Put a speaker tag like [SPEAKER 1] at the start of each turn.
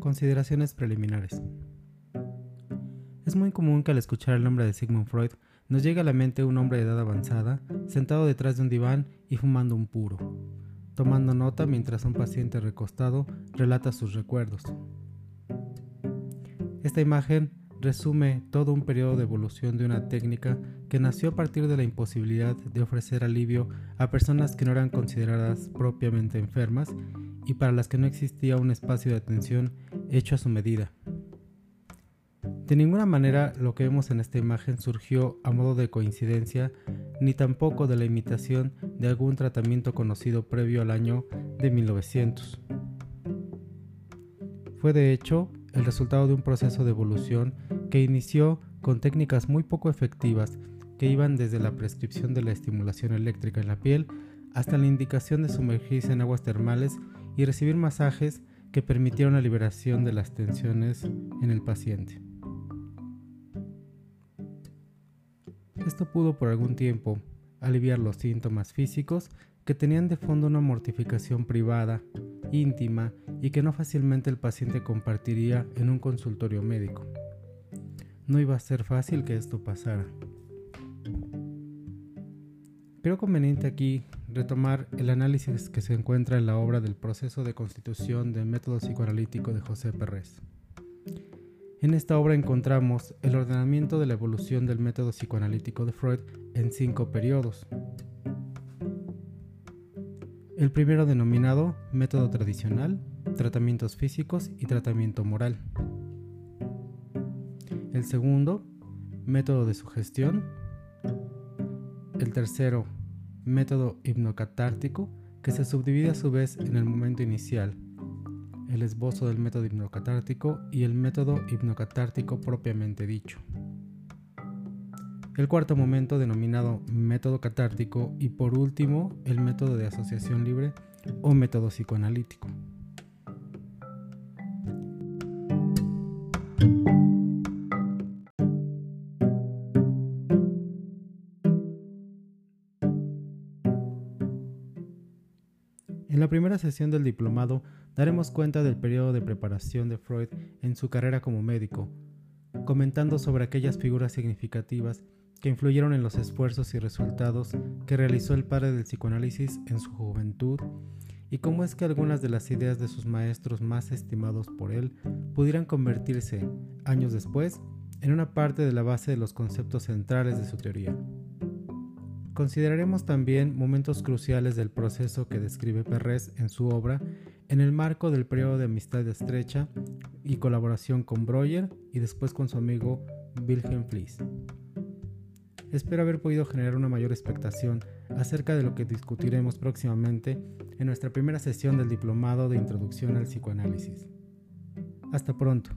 [SPEAKER 1] Consideraciones preliminares. Es muy común que al escuchar el nombre de Sigmund Freud nos llegue a la mente un hombre de edad avanzada, sentado detrás de un diván y fumando un puro, tomando nota mientras un paciente recostado relata sus recuerdos. Esta imagen resume todo un periodo de evolución de una técnica que nació a partir de la imposibilidad de ofrecer alivio a personas que no eran consideradas propiamente enfermas y para las que no existía un espacio de atención hecho a su medida. De ninguna manera lo que vemos en esta imagen surgió a modo de coincidencia, ni tampoco de la imitación de algún tratamiento conocido previo al año de 1900. Fue de hecho el resultado de un proceso de evolución que inició con técnicas muy poco efectivas que iban desde la prescripción de la estimulación eléctrica en la piel hasta la indicación de sumergirse en aguas termales y recibir masajes que permitieron la liberación de las tensiones en el paciente. Esto pudo por algún tiempo aliviar los síntomas físicos que tenían de fondo una mortificación privada, íntima y que no fácilmente el paciente compartiría en un consultorio médico. No iba a ser fácil que esto pasara. Creo conveniente aquí retomar el análisis que se encuentra en la obra del proceso de constitución del método psicoanalítico de José Perrés. En esta obra encontramos el ordenamiento de la evolución del método psicoanalítico de Freud en cinco periodos. El primero denominado método tradicional, tratamientos físicos y tratamiento moral. El segundo, método de sugestión. El tercero, método hipnocatártico, que se subdivide a su vez en el momento inicial, el esbozo del método hipnocatártico y el método hipnocatártico propiamente dicho. El cuarto momento denominado método catártico y por último el método de asociación libre o método psicoanalítico. En la primera sesión del diplomado daremos cuenta del periodo de preparación de Freud en su carrera como médico, comentando sobre aquellas figuras significativas que influyeron en los esfuerzos y resultados que realizó el padre del psicoanálisis en su juventud y cómo es que algunas de las ideas de sus maestros más estimados por él pudieran convertirse, años después, en una parte de la base de los conceptos centrales de su teoría. Consideraremos también momentos cruciales del proceso que describe Perrez en su obra en el marco del periodo de amistad estrecha y colaboración con Breuer y después con su amigo Wilhelm Fliess. Espero haber podido generar una mayor expectación acerca de lo que discutiremos próximamente en nuestra primera sesión del Diplomado de Introducción al Psicoanálisis. Hasta pronto.